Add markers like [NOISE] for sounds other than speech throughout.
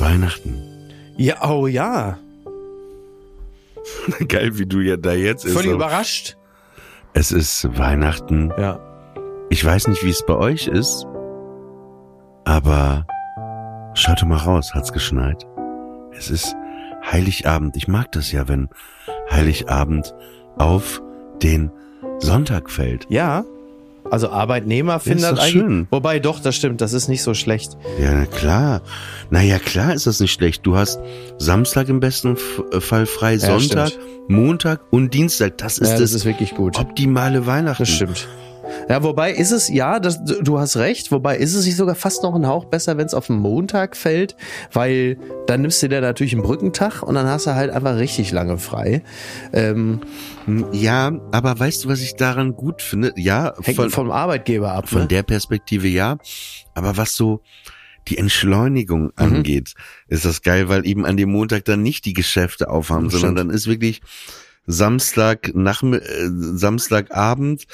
Weihnachten. Ja, oh ja. [LAUGHS] Geil, wie du ja da jetzt ist. Völlig überrascht. Es ist Weihnachten. Ja. Ich weiß nicht, wie es bei euch ist, aber schaut doch mal raus, hat's geschneit. Es ist Heiligabend. Ich mag das ja, wenn Heiligabend auf den Sonntag fällt. Ja. Also Arbeitnehmer finden ist das doch eigentlich. schön. Wobei doch, das stimmt, das ist nicht so schlecht. Ja, na klar. Naja, klar ist das nicht schlecht. Du hast Samstag im besten äh, Fall frei, Ja, Sonntag, stimmt. Montag und Dienstag. Das ist ja, das, das ist wirklich gut. optimale Weihnachten. Das stimmt. Ja, wobei ist es, ja, das, du hast recht, wobei ist es nicht sogar fast noch ein Hauch besser, wenn es auf den Montag fällt, weil dann nimmst du dir natürlich einen Brückentag und dann hast du halt einfach richtig lange frei. Ähm, Ja, aber weißt du, was ich daran gut finde? Ja, hängt von, vom Arbeitgeber ab. von ne? der Perspektive ja. Aber was so die Entschleunigung Mhm. angeht, ist das geil, weil eben an dem Montag dann nicht die Geschäfte aufhaben, Stimmt. sondern dann ist wirklich Samstag, nach, äh, Samstagabend,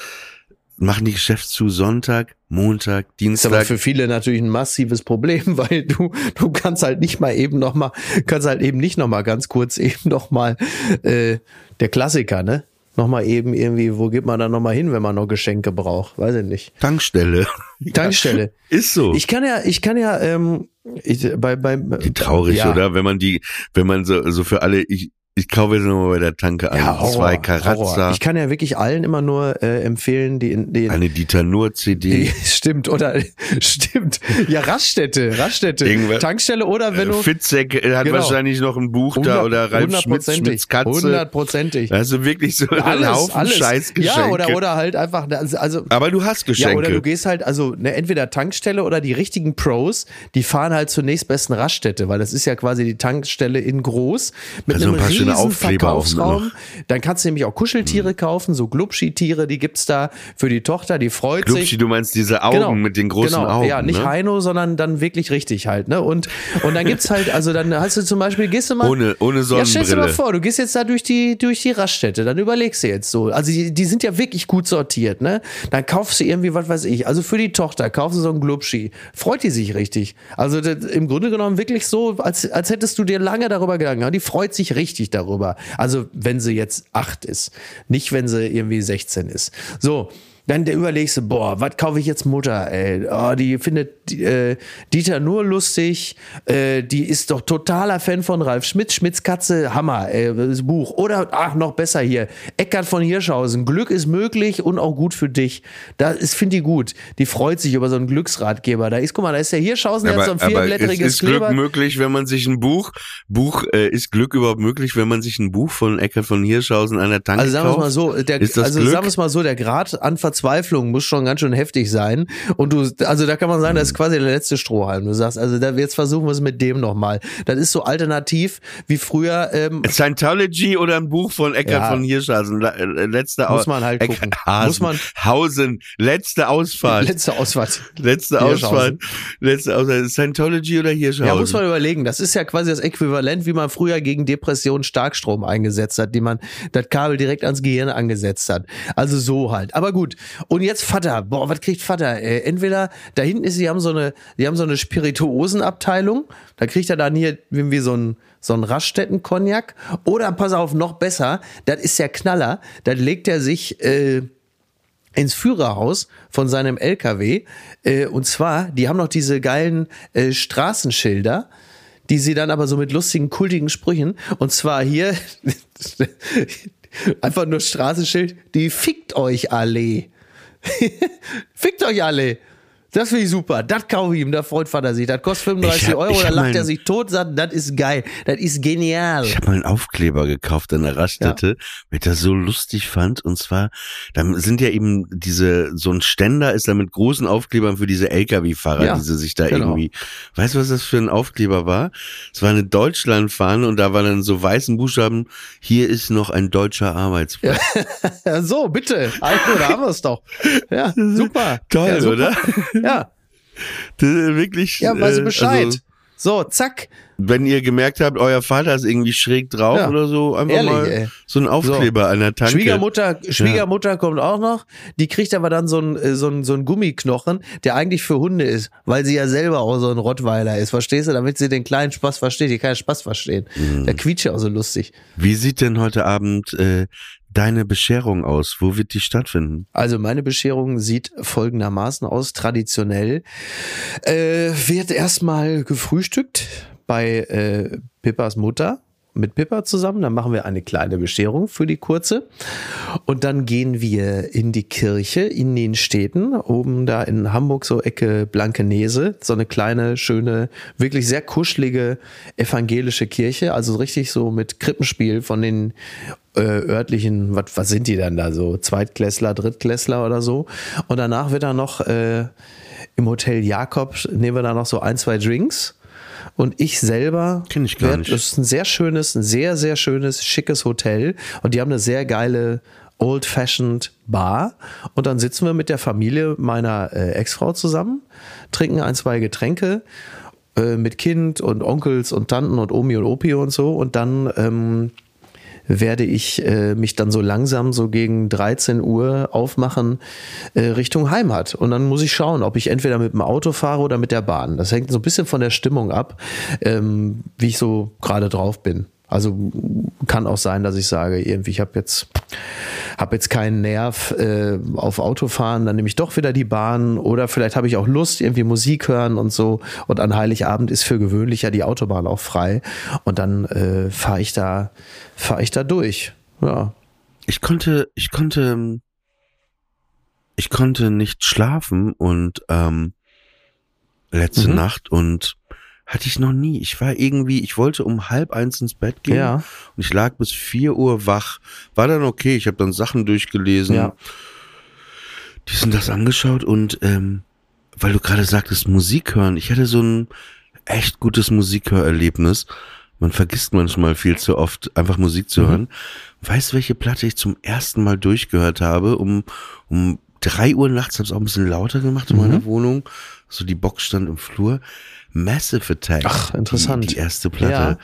machen die Geschäfte zu Sonntag, Montag, ist aber Dienstag. für viele natürlich ein massives Problem, [LAUGHS] weil du du kannst halt nicht mal eben noch mal kannst halt eben nicht noch mal ganz kurz eben noch mal äh, der Klassiker, ne? Noch mal eben irgendwie, wo geht man dann noch mal hin, wenn man noch Geschenke braucht? Weiß ich nicht. Tankstelle. [LAUGHS] Tankstelle. Ist so. Ich kann ja, ich kann ja, ähm, ich, bei, bei, die traurig, ja. oder? Wenn man die, wenn man so, so für alle, ich, ich kaufe jetzt nochmal bei der Tanke ein. Ja, Horror, zwei. Karazza, Ich kann ja wirklich allen immer nur äh, empfehlen, die, die, eine Dieter Nur CD. [LAUGHS] stimmt oder [LAUGHS] stimmt. Ja, Raststätte, Raststätte, Irgendwer- Tankstelle oder wenn du Fitzek äh, hat Genau. wahrscheinlich noch ein Buch da oder Ralf Schmitz, hundertprozentig, Schmitz Katze. hundertprozentig. Also wirklich so Alles, Haufen alles. Scheißgeschenke. Ja, oder, oder halt einfach, also, also Aber du hast ja, Geschenke. oder du gehst halt, also ne, entweder Tankstelle oder die richtigen Pros, die fahren halt zur nächstbesten Raststätte, weil das ist ja quasi die Tankstelle in groß mit Also einem ein riesen Aufkleber auch Verkaufsraum. Dann kannst du nämlich auch Kuscheltiere kaufen, so Glubschi-Tiere, die gibt's da für die Tochter, die freut Glubschi, sich. du meinst diese Augen mit den großen genau, Augen. Ja, nicht ne? Heino, sondern dann wirklich richtig halt, ne? Und, und dann gibt's halt, also dann hast du zum Beispiel, gehst du mal. Ohne, ohne Ja, stell dir mal Sonnenbrille. vor, du gehst jetzt da durch die, durch die Raststätte, dann überlegst du jetzt so. Also die, die sind ja wirklich gut sortiert, ne? Dann kaufst du irgendwie, was weiß ich, also für die Tochter kaufst du so einen Glubschi. Freut die sich richtig. Also das, im Grunde genommen wirklich so, als, als hättest du dir lange darüber gemacht. Die freut sich richtig darüber. Also wenn sie jetzt acht ist. Nicht, wenn sie irgendwie 16 ist. So. Dann überlegst du, boah, was kaufe ich jetzt Mutter, ey? Oh, die findet äh, Dieter nur lustig, äh, die ist doch totaler Fan von Ralf Schmitz, Schmitz Katze, Hammer, ey, das Buch. Oder, ach, noch besser hier, Eckart von Hirschhausen, Glück ist möglich und auch gut für dich. Da ist, finde ich gut. Die freut sich über so einen Glücksratgeber. Da ist, guck mal, da ist der Hirschhausen, der hat so ein aber ist, vierblättriges ist Glück Kleber. möglich, wenn man sich ein Buch, Buch, äh, ist Glück überhaupt möglich, wenn man sich ein Buch von Eckert von Hirschhausen an der Tanke Also sagen wir es kauft? mal so, der, das also Glück? sagen wir mal so, der Grad an Verzweiflung muss schon ganz schön heftig sein. Und du, also da kann man sagen, das ist quasi der letzte Strohhalm. Du sagst, also da, jetzt versuchen wir es mit dem nochmal. Das ist so alternativ wie früher. Ähm, Scientology oder ein Buch von Eckart Ja. von Hirschhausen. Äh, Letzte Muss man halt gucken. Hasen, Muss man- Hausen. Letzte Ausfahrt. letzte Ausfahrt. letzte. Ausfahrt. Letzte Ausfahrt. Scientology oder Hirschhausen? Ja, muss man überlegen. Das ist ja quasi das Äquivalent, wie man früher gegen Depressionen Starkstrom eingesetzt hat, die man das Kabel direkt ans Gehirn angesetzt hat. Also so halt. Aber gut. Und jetzt Vater. Boah, was kriegt Vater? Äh, entweder da hinten ist, die haben so eine, die haben so eine Spirituosenabteilung. Da kriegt er dann hier irgendwie so ein so ein Raststätten-Cognac. Oder pass auf, noch besser. Das ist der Knaller. Da legt er sich äh, ins Führerhaus von seinem LKW. Äh, und zwar, die haben noch diese geilen äh, Straßenschilder, die sie dann aber so mit lustigen, kultigen Sprüchen. Und zwar hier [LAUGHS] einfach nur Straßenschild, die fickt euch alle. [LAUGHS] fickt euch alle. Das finde ich super. Das kaufe ich ihm, da freut Vater sich. Das kostet 35 Ich hab- Euro, da lacht er sich tot, sagt, das ist geil. Das ist genial. Ich habe mal einen Aufkleber gekauft an der Raststätte, weil ich das so lustig fand. Und zwar, da sind ja eben diese, so ein Ständer ist da mit großen Aufklebern für diese Lkw-Fahrer, Ja, die sie sich da genau. irgendwie. Weißt du, was das für ein Aufkleber war? Es war eine Deutschlandfahne und da war dann so weißen Buchstaben, hier ist noch ein deutscher Arbeitsplatz. Ja, [LAUGHS] so, bitte. Also, da haben wir es doch. Ja, [LAUGHS] super. Toll, ja, super. oder? [LAUGHS] Ja, [LAUGHS] Das ist wirklich. ja, weiß äh, ich Bescheid. Also, so, zack. wenn ihr gemerkt habt, euer Vater ist irgendwie schräg drauf Ja. oder so, einfach Ehrlich, mal ey. so ein Aufkleber an der Tanke. Schwiegermutter, Schwiegermutter kommt auch noch. Die kriegt aber dann so ein, äh, so so ein Gummiknochen, der eigentlich für Hunde ist, weil sie ja selber auch so ein Rottweiler ist. Verstehst du? Damit sie den kleinen Spaß versteht. Die kann ja Spaß verstehen. Mhm. Der quietscht ja auch so lustig. Wie sieht denn heute Abend äh, deine Bescherung aus? Wo wird die stattfinden? Also meine Bescherung sieht folgendermaßen aus. Traditionell äh, wird erstmal gefrühstückt bei äh, Pippas Mutter mit Pippa zusammen. Dann machen wir eine kleine Bescherung für die kurze. Und dann gehen wir in die Kirche in den Städten. Oben da in Hamburg so Ecke Blankenese. So eine kleine, schöne, wirklich sehr kuschelige evangelische Kirche. Also richtig so mit Krippenspiel von den äh, örtlichen, was, was sind die denn da so? Zweitklässler, Drittklässler oder so. Und danach wird dann noch äh, im Hotel Jakob, nehmen wir da noch so ein, zwei Drinks. Und ich selber, Kenn ich gar werd- nicht. das ist ein sehr schönes, ein sehr, sehr schönes, schickes Hotel. Und die haben eine sehr geile Old-Fashioned Bar. Und dann sitzen wir mit der Familie meiner äh, Ex-Frau zusammen, trinken ein, zwei Getränke äh, mit Kind und Onkels und Tanten und Omi und Opi und so. Und dann ähm, werde ich äh, mich dann so langsam so gegen 13 Uhr aufmachen äh, Richtung Heimat. Und dann muss ich schauen, ob ich entweder mit dem Auto fahre oder mit der Bahn. Das hängt so ein bisschen von der Stimmung ab, ähm, wie ich so gerade drauf bin. Also kann auch sein, dass ich sage, irgendwie, ich habe jetzt, hab jetzt keinen Nerv äh, auf Autofahren, dann nehme ich doch wieder die Bahn oder vielleicht habe ich auch Lust, irgendwie Musik hören und so. Und an Heiligabend ist für gewöhnlich ja die Autobahn auch frei. Und dann äh, fahre ich da, fahre ich da durch. Ja. Ich konnte, ich konnte, ich konnte nicht schlafen und ähm, letzte Mhm. Nacht und hatte ich noch nie. Ich war irgendwie, ich wollte um halb eins ins Bett gehen Ja. und ich lag bis vier Uhr wach. War dann okay. Ich habe dann Sachen durchgelesen. Ja. Die sind das angeschaut und ähm, weil du gerade sagtest Musik hören, ich hatte so ein echt gutes Musikhörerlebnis. Man vergisst manchmal viel zu oft, einfach Musik zu hören. Weißt du, welche Platte ich zum ersten Mal durchgehört habe? Um, um drei Uhr nachts habe ich auch ein bisschen lauter gemacht in meiner Wohnung. So die Box stand im Flur. Massive Attack. Ach, interessant. Die, die erste Platte. Ja.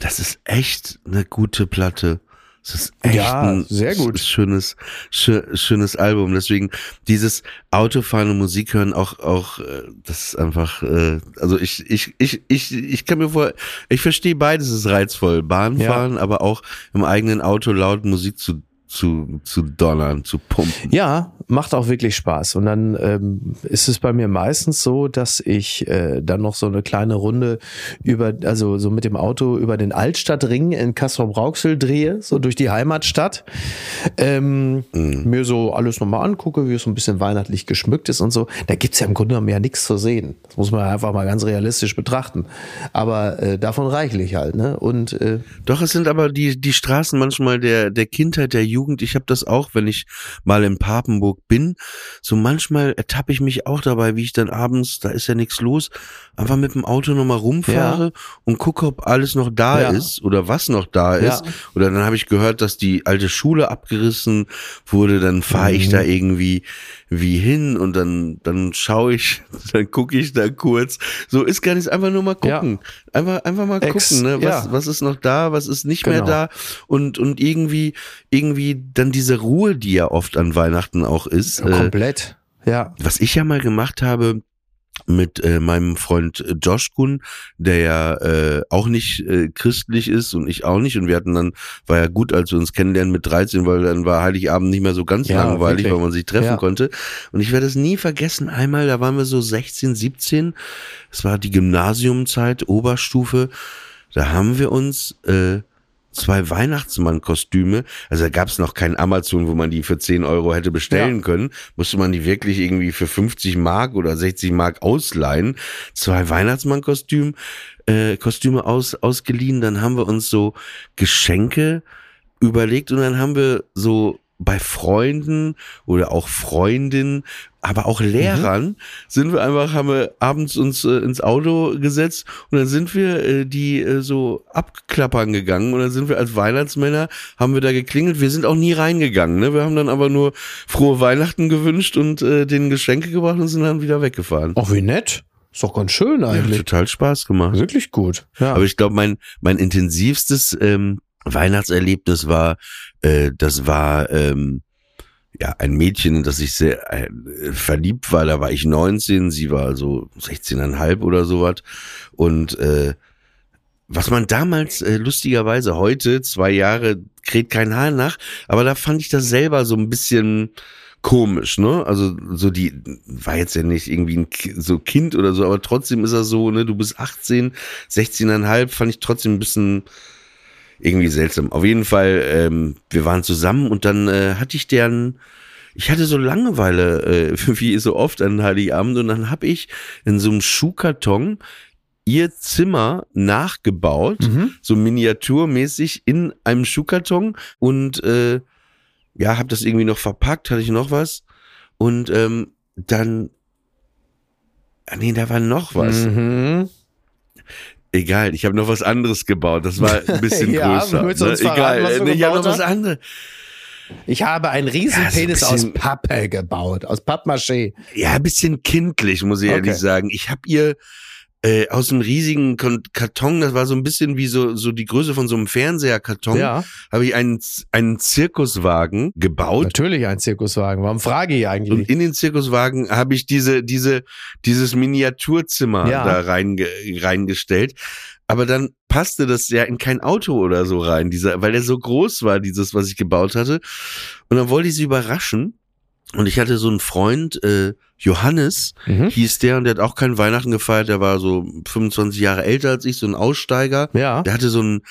Das ist echt eine gute Platte. Das ist echt Ja, ein sehr gut. schönes, schö- schönes Album. Deswegen dieses Autofahren und Musik hören auch, auch, äh, das ist einfach, äh, also ich, ich, ich, ich, ich kann mir vor, ich verstehe beides ist reizvoll. Bahnfahren, aber auch im eigenen Auto laut Musik zu, zu, zu donnern, zu pumpen. Ja, macht auch wirklich Spaß. Und dann ähm, ist es bei mir meistens so, dass ich äh, dann noch so eine kleine Runde über, also so mit dem Auto über den Altstadtring in Kassel-Brauxel drehe, so durch die Heimatstadt. Ähm, Mir so alles nochmal angucke, wie es so ein bisschen weihnachtlich geschmückt ist und so. Da gibt's ja im Grunde genommen ja nichts zu sehen. Das muss man einfach mal ganz realistisch betrachten. Aber äh, davon reichlich halt, ne? Und äh, Doch, es sind aber die, die Straßen manchmal der, der Kindheit, der Jugend. Ich habe das auch, wenn ich mal in Papenburg bin, so manchmal ertappe ich mich auch dabei, wie ich dann abends, da ist ja nichts los, einfach mit dem Auto nochmal rumfahre und gucke, ob alles noch da Ja. ist oder was noch da Ja. ist. Oder dann habe ich gehört, dass die alte Schule abgerissen wurde, dann fahre ich Mhm. da irgendwie wie hin und dann, dann schaue ich, [LAUGHS] dann gucke ich da kurz. So ist gar nichts, einfach nur mal Ja. gucken. Einfach, einfach mal Ex- gucken, ne? was, ja. was ist noch da, was ist nicht mehr Genau. da und, und irgendwie, irgendwie dann diese Ruhe, die ja oft an Weihnachten auch ist. Äh, Komplett. Ja. was ich ja mal gemacht habe, mit äh, meinem Freund äh, Josh Kun, der ja äh, auch nicht äh, christlich ist und ich auch nicht. Und wir hatten dann, war ja gut, als wir uns kennenlernen mit 13, weil dann war Heiligabend nicht mehr so ganz Ja, langweilig, wirklich. weil man sich treffen Ja. konnte. Und ich werde es nie vergessen, einmal, da waren wir so 16, 17, es war die Gymnasiumzeit, Oberstufe, da haben wir uns äh, zwei Weihnachtsmann-Kostüme, also da gab es noch kein Amazon, wo man die für 10 Euro hätte bestellen Ja. können, musste man die wirklich irgendwie für 50 Mark oder 60 Mark ausleihen. Zwei Weihnachtsmann-Kostüme äh, Kostüme aus, ausgeliehen, dann haben wir uns so Geschenke überlegt und dann haben wir so bei Freunden oder auch Freundinnen, aber auch Lehrern sind wir einfach, haben wir abends uns äh, ins Auto gesetzt und dann sind wir äh, die äh, so abklappern gegangen und dann sind wir als Weihnachtsmänner, haben wir da geklingelt. Wir sind auch nie reingegangen, ne? Wir haben dann aber nur frohe Weihnachten gewünscht und äh, denen Geschenke gebracht und sind dann wieder weggefahren. Ach, wie nett. Ist doch ganz schön eigentlich. total Spaß gemacht. Wirklich gut. Ja. Aber ich glaube, mein, mein intensivstes ähm, Weihnachtserlebnis war, äh, das war ähm, ja ein Mädchen, das ich sehr äh, verliebt war. Da war ich 19, sie war so 16,5 oder sowas. Und äh, was man damals äh, lustigerweise heute, zwei Jahre, kräht kein Haar nach, aber da fand ich das selber so ein bisschen komisch, ne? Also so die war jetzt ja nicht irgendwie ein so Kind oder so, aber trotzdem ist er so, ne? Du bist 18, 16,5, fand ich trotzdem ein bisschen irgendwie seltsam. Auf jeden Fall, ähm, wir waren zusammen und dann äh, hatte ich deren, ich hatte so Langeweile, äh, [LAUGHS] wie so oft an Heiligabend und dann habe ich in so einem Schuhkarton ihr Zimmer nachgebaut, Mhm. so miniaturmäßig in einem Schuhkarton und äh, ja, habe das irgendwie noch verpackt, hatte ich noch was und ähm, dann Ah, nee, da war noch was. Mhm. Egal, ich habe noch was anderes gebaut. Das war ein bisschen [LAUGHS] Ja, größer. ne? verraten, Egal, nee, ich habe noch was anderes. Ich habe einen riesen Ja, so ein Penis aus Pappe gebaut, aus Pappmaché. Ja, ein bisschen kindlich, muss ich ehrlich Okay. sagen. Ich habe ihr äh, aus einem riesigen Karton, das war so ein bisschen wie so so die Größe von so einem Fernseherkarton, Ja, habe ich einen einen Zirkuswagen gebaut. natürlich ein Zirkuswagen. Warum frage ich Und eigentlich? in den Zirkuswagen habe ich diese, diese, dieses Miniaturzimmer Ja. da reinge, reingestellt. Aber dann passte das ja in kein Auto oder so rein, dieser, weil der so groß war, dieses, was ich gebaut hatte. Und dann wollte ich sie überraschen. Und ich hatte so einen Freund, äh, Johannes, Mhm. hieß der, und der hat auch kein Weihnachten gefeiert, der war so 25 Jahre älter als ich, so ein Aussteiger. Ja. Der hatte so einen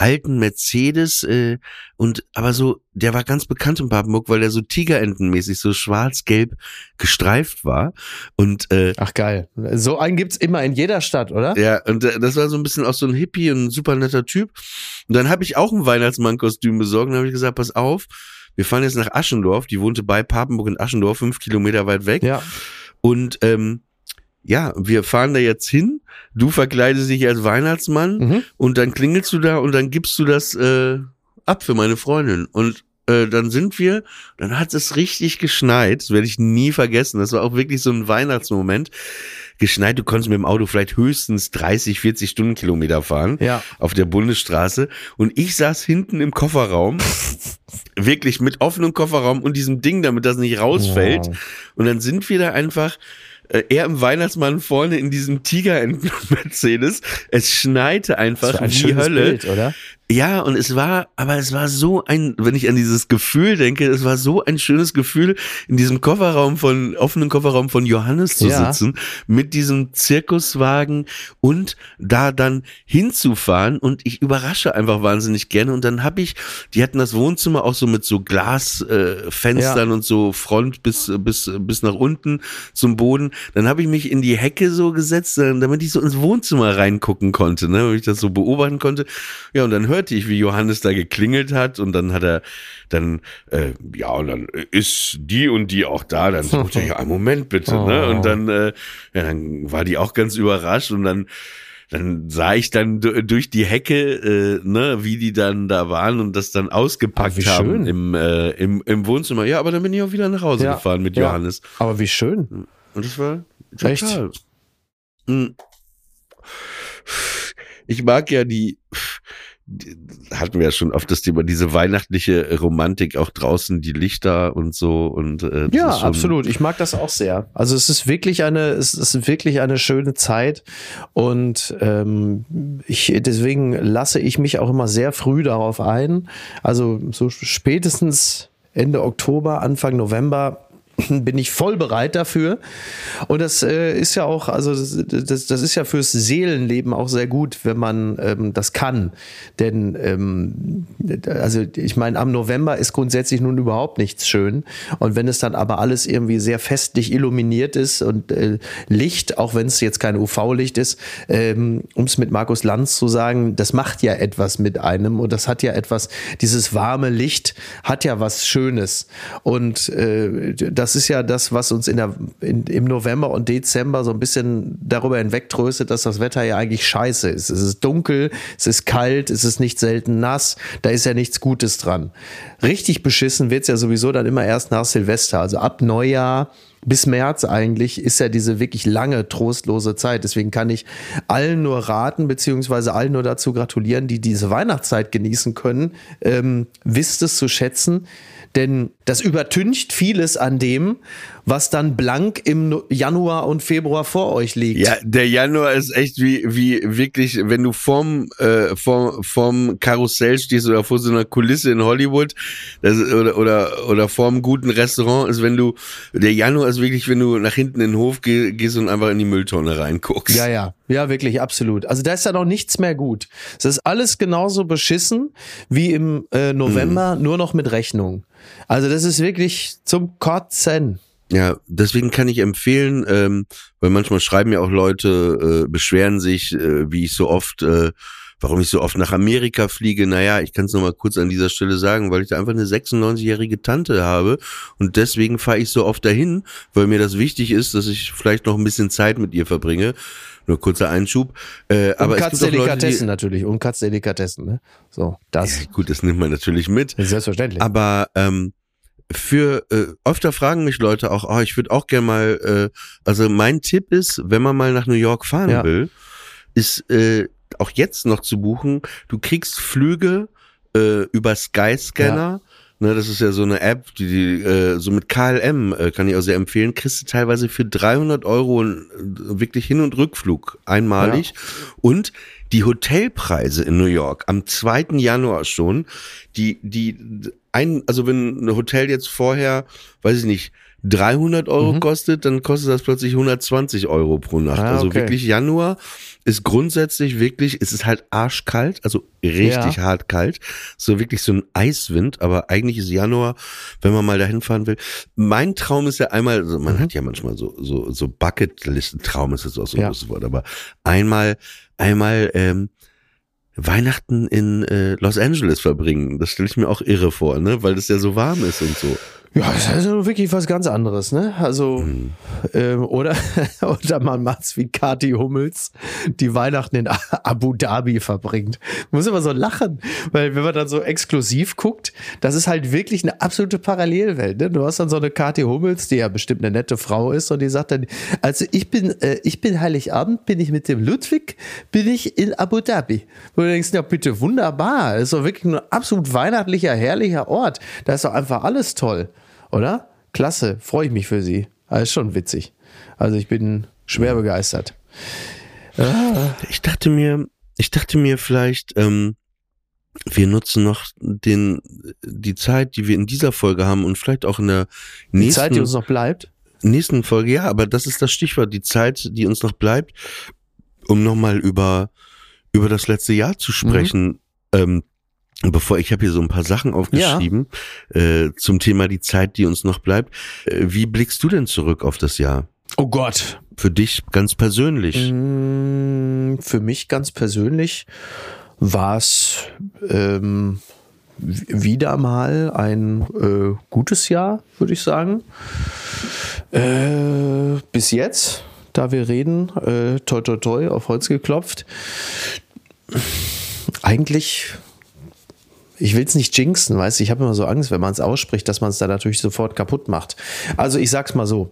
alten Mercedes äh, und aber so, der war ganz bekannt in Papenburg, weil der so Tigerentenmäßig so schwarz-gelb gestreift war und äh, Ach geil. So einen gibt's immer in jeder Stadt, oder? ja, und äh, das war so ein bisschen auch so ein Hippie und ein super netter Typ. Und dann habe ich auch ein Weihnachtsmann-Kostüm besorgt und habe ich gesagt, pass auf, wir fahren jetzt nach Aschendorf. Die wohnte bei Papenburg in Aschendorf, fünf Kilometer weit weg. Ja. Und ähm, ja, wir fahren da jetzt hin. Du verkleidest dich als Weihnachtsmann Mhm. und dann klingelst du da und dann gibst du das äh, ab für meine Freundin. Und äh, dann sind wir, dann hat es richtig geschneit, das werde ich nie vergessen. Das war auch wirklich so ein Weihnachtsmoment. Geschneit, du konntest mit dem Auto vielleicht höchstens 30, 40 Stundenkilometer fahren Ja. auf der Bundesstraße und ich saß hinten im Kofferraum, [LAUGHS] wirklich mit offenem Kofferraum und diesem Ding, damit das nicht rausfällt. Wow. Und dann sind wir da einfach, äh, er im Weihnachtsmann vorne in diesem Tigerenten-Mercedes. [LAUGHS] Es schneite einfach ein wie Hölle. Bild, oder? Ja, und es war, aber es war so ein, wenn ich an dieses Gefühl denke, es war so ein schönes Gefühl, in diesem Kofferraum von, offenen Kofferraum von Johannes zu Ja. sitzen, mit diesem Zirkuswagen und da dann hinzufahren und ich überrasche einfach wahnsinnig gerne und dann habe ich, die hatten das Wohnzimmer auch so mit so Glasfenstern äh, Fenstern und so Front bis, bis, bis nach unten zum Boden, dann habe ich mich in die Hecke so gesetzt, damit ich so ins Wohnzimmer reingucken konnte, ne, damit ich das so beobachten konnte. Ja, und dann hörte hörte ich, wie Johannes da geklingelt hat und dann hat er dann, äh, ja, und dann ist die und die auch da. Dann [LAUGHS] sagte er, ja, einen Moment bitte, ne? Oh. Und dann, äh, ja, dann war die auch ganz überrascht und dann dann sah ich dann du- durch die Hecke, äh, ne, wie die dann da waren und das dann ausgepackt Ah, wie haben schön. im, äh, im, im Wohnzimmer. Ja, aber dann bin ich auch wieder nach Hause Ja, gefahren mit ja. Johannes. Aber wie schön. Und das war Echt? total. Mm. Ich mag ja die, hatten wir ja schon oft das Thema, diese weihnachtliche Romantik auch draußen, die Lichter und so und äh, Ja, absolut. Ich mag das auch sehr. Also es ist wirklich eine, es ist wirklich eine schöne Zeit und ähm, ich deswegen lasse ich mich auch immer sehr früh darauf ein. Also so spätestens Ende Oktober, Anfang November [LAUGHS] bin ich voll bereit dafür. Und das äh, ist ja auch, also das, das, ist ja fürs Seelenleben auch sehr gut, wenn man ähm, das kann. Denn ähm, also ich meine, am November ist grundsätzlich nun überhaupt nichts schön. Und wenn es dann aber alles irgendwie sehr festlich illuminiert ist und äh, Licht, auch wenn es jetzt kein UV-Licht ist, ähm, um es mit Markus Lanz zu sagen, das macht ja etwas mit einem und das hat ja etwas, dieses warme Licht hat ja was Schönes. Und äh, das ist ja das, was uns in der, in, im November und Dezember so ein bisschen darüber hinwegtröstet, dass das Wetter ja eigentlich scheiße ist. Es ist dunkel, es ist kalt, es ist nicht selten nass, da ist ja nichts Gutes dran. Richtig beschissen wird's ja sowieso dann immer erst nach Silvester, also ab Neujahr bis März eigentlich ist ja diese wirklich lange, trostlose Zeit. Deswegen kann ich allen nur raten, beziehungsweise allen nur dazu gratulieren, die diese Weihnachtszeit genießen können, ähm, wisst es zu schätzen. Denn das übertüncht vieles an dem, was dann blank im Januar und Februar vor euch liegt. Ja, der Januar ist echt wie, wie wirklich, wenn du vorm, äh, vorm, vorm Karussell stehst oder vor so einer Kulisse in Hollywood das, oder, oder, oder vorm guten Restaurant, ist wenn du, der Januar ist wirklich, wenn du nach hinten in den Hof geh, gehst und einfach in die Mülltonne reinguckst. Ja, ja, ja, wirklich, absolut. Also da ist dann auch nichts mehr gut. Es ist alles genauso beschissen wie im äh, November, nur noch mit Rechnung. Also das ist wirklich zum Kotzen. Ja, deswegen kann ich empfehlen, ähm, weil manchmal schreiben ja auch Leute, äh, beschweren sich, äh, wie ich so oft, äh, warum ich so oft nach Amerika fliege. Naja, ich kann es nochmal kurz an dieser Stelle sagen, weil ich da einfach eine 96-jährige Tante habe und deswegen fahre ich so oft dahin, weil mir das wichtig ist, dass ich vielleicht noch ein bisschen Zeit mit ihr verbringe. Nur kurzer Einschub. Äh, aber und es gibt auch Leute, natürlich. Und Katzdelikatessen, ne? So, das ja, gut, das nimmt man natürlich mit. selbstverständlich. Aber ähm, für äh, öfter fragen mich Leute auch, oh, ich würde auch gerne mal, äh, also mein Tipp ist, wenn man mal nach New York fahren Ja. will, ist äh, auch jetzt noch zu buchen. Du kriegst Flüge äh, über Skyscanner. Ne, das ist ja so eine App, die, die äh, so mit KLM äh, kann ich auch sehr empfehlen. Kriegst du teilweise für 300 Euro äh, wirklich Hin- und Rückflug einmalig. Und die Hotelpreise in New York am 2. Januar schon, die, die, ein, also wenn ein Hotel jetzt vorher, weiß ich nicht, 300 Euro Mhm. kostet, dann kostet das plötzlich 120 Euro pro Nacht. Ah, also okay. wirklich Januar ist grundsätzlich wirklich, es ist halt arschkalt, also richtig Ja. hart kalt. So wirklich so ein Eiswind, aber eigentlich ist Januar, wenn man mal dahin fahren will. Mein Traum ist ja einmal, also Mhm. man hat ja manchmal so, so, so Bucketlisten, Traum ist jetzt auch so ein Ja. großes Wort, aber einmal, einmal, ähm, Weihnachten in äh, Los Angeles verbringen. Das stelle ich mir auch irre vor, ne? Weil das ja so warm ist und so. Ja, das ist also wirklich was ganz anderes, ne? Also, Mhm. ähm, oder, [LAUGHS] oder man macht's wie Kati Hummels, die Weihnachten in [LAUGHS] Abu Dhabi verbringt. Muss immer so lachen, weil wenn man dann so exklusiv guckt, das ist halt wirklich eine absolute Parallelwelt, ne? Du hast dann so eine Kati Hummels, die ja bestimmt eine nette Frau ist und die sagt dann, also ich bin, äh, ich bin Heiligabend, bin ich mit dem Ludwig, bin ich in Abu Dhabi. Wo du denkst, ja bitte, wunderbar. Ist doch wirklich ein absolut weihnachtlicher, herrlicher Ort. Da ist doch einfach alles toll. Oder? Klasse, freue ich mich für sie. Das ist schon witzig. Also ich bin schwer begeistert. Ich dachte mir, ich dachte mir vielleicht, ähm, wir nutzen noch den, die Zeit, die wir in dieser Folge haben und vielleicht auch in der Die nächsten, Zeit, die uns noch bleibt. nächsten Folge, ja, aber das ist das Stichwort, die Zeit, die uns noch bleibt, um nochmal über, über das letzte Jahr zu sprechen. Ähm, bevor ich habe hier so ein paar Sachen aufgeschrieben äh, zum Thema die Zeit, die uns noch bleibt. Äh, wie blickst du denn zurück auf das Jahr? Oh Gott. Für dich ganz persönlich. Mm, Für mich ganz persönlich war es ähm, wieder mal ein äh, gutes Jahr, würde ich sagen. Äh, bis jetzt, da wir reden, äh, toi toi toi, auf Holz geklopft. Eigentlich, ich will es nicht jinxen, weißt du, ich habe immer so Angst, wenn man es ausspricht, dass man es dann natürlich sofort kaputt macht. Also ich sag's mal so,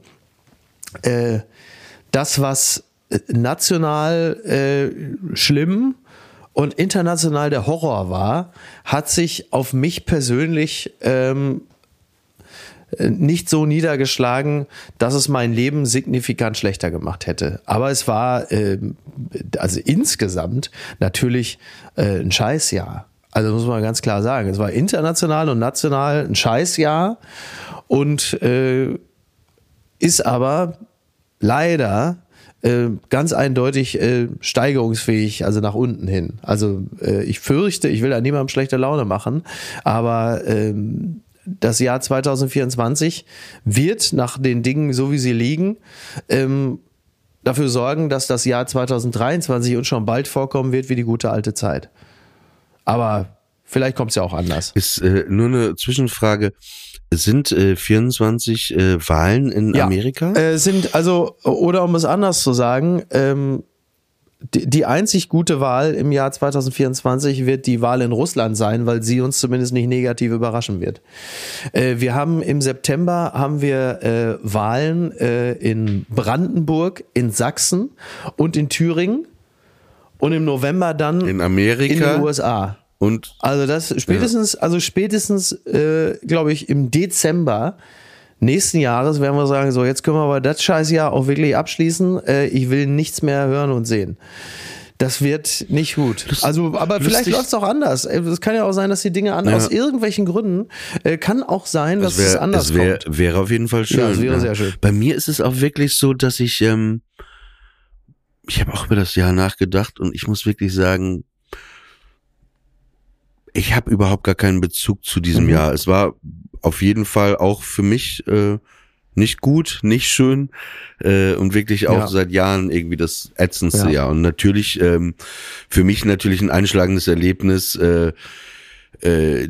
äh, das, was äh, national äh, schlimm und international der Horror war, hat sich auf mich persönlich ähm, äh, nicht so niedergeschlagen, dass es mein Leben signifikant schlechter gemacht hätte. Aber es war ähm, also insgesamt natürlich äh, ein Scheißjahr. Also muss man ganz klar sagen, es war international und national ein Scheißjahr und äh, ist aber leider äh, ganz eindeutig äh, steigerungsfähig, also nach unten hin. Also äh, ich fürchte, ich will da niemandem schlechte Laune machen, aber ähm, das Jahr 2024 wird nach den Dingen, so wie sie liegen, ähm, dafür sorgen, dass das Jahr 2023 uns schon bald vorkommen wird wie die gute alte Zeit. Aber vielleicht kommt es ja auch anders. Ist äh, nur eine Zwischenfrage. Sind äh, 24 äh, Wahlen in Ja. Amerika? Äh, sind also, oder um es anders zu sagen, ähm, die, die einzig gute Wahl im Jahr 2024 wird die Wahl in Russland sein, weil sie uns zumindest nicht negativ überraschen wird. Äh, wir haben im September haben wir äh, Wahlen äh, in Brandenburg, in Sachsen und in Thüringen und im November dann in in Amerika den USA. und Also das spätestens, also spätestens, äh, glaube ich, im Dezember nächsten Jahres werden wir sagen, so jetzt können wir aber das Scheißjahr auch wirklich abschließen. Äh, ich will nichts mehr hören und sehen. Das wird nicht gut. Also, aber vielleicht lustig- läuft es auch anders. Äh, Es kann ja auch sein, dass die Dinge an, aus irgendwelchen Gründen äh, kann auch sein, dass es es wär, anders es wär, kommt. wäre auf jeden Fall schön. Ja, es wäre sehr schön. Bei mir ist es auch wirklich so, dass ich, ähm, ich habe auch über das Jahr nachgedacht und ich muss wirklich sagen, ich habe überhaupt gar keinen Bezug zu diesem Mhm. Jahr. Es war auf jeden Fall auch für mich äh, nicht gut, nicht schön äh, und wirklich auch Ja. seit Jahren irgendwie das ätzendste Ja. Jahr. Und natürlich ähm, für mich natürlich ein einschlagendes Erlebnis. Äh, äh,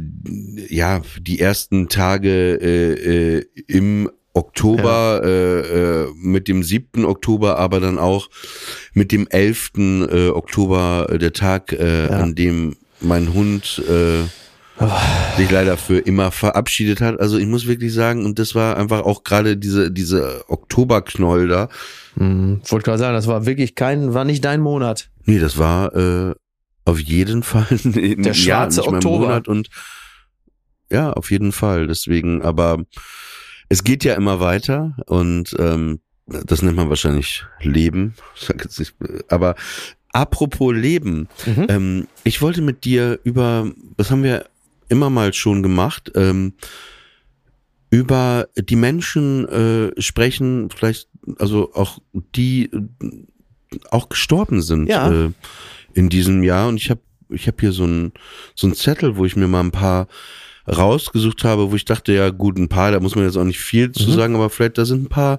ja, die ersten Tage äh, äh, im Oktober, äh, äh, mit dem 7. Oktober, aber dann auch mit dem 11. Äh, Oktober, äh, der Tag, äh, Ja. an dem mein Hund äh, sich leider für immer verabschiedet hat. Also ich muss wirklich sagen, und das war einfach auch gerade diese, diese Oktoberknoll da. Hm, Ich wollte gerade sagen, das war wirklich kein, war nicht dein Monat. Nee, das war äh, auf jeden Fall [LAUGHS] in, Der schwarze mein Oktober. Monat und ja, auf jeden Fall. Deswegen, aber es geht ja immer weiter und ähm, das nennt man wahrscheinlich Leben. Nicht, aber apropos Leben, Mhm. ähm, ich wollte mit dir über, das haben wir immer mal schon gemacht, ähm, über die Menschen äh, sprechen, vielleicht also auch die äh, auch gestorben sind Ja. äh, in diesem Jahr. Und ich habe ich hab hier so ein so ein Zettel, wo ich mir mal ein paar rausgesucht habe, wo ich dachte, ja gut, ein paar, da muss man jetzt auch nicht viel zu Mhm. sagen, aber vielleicht da sind ein paar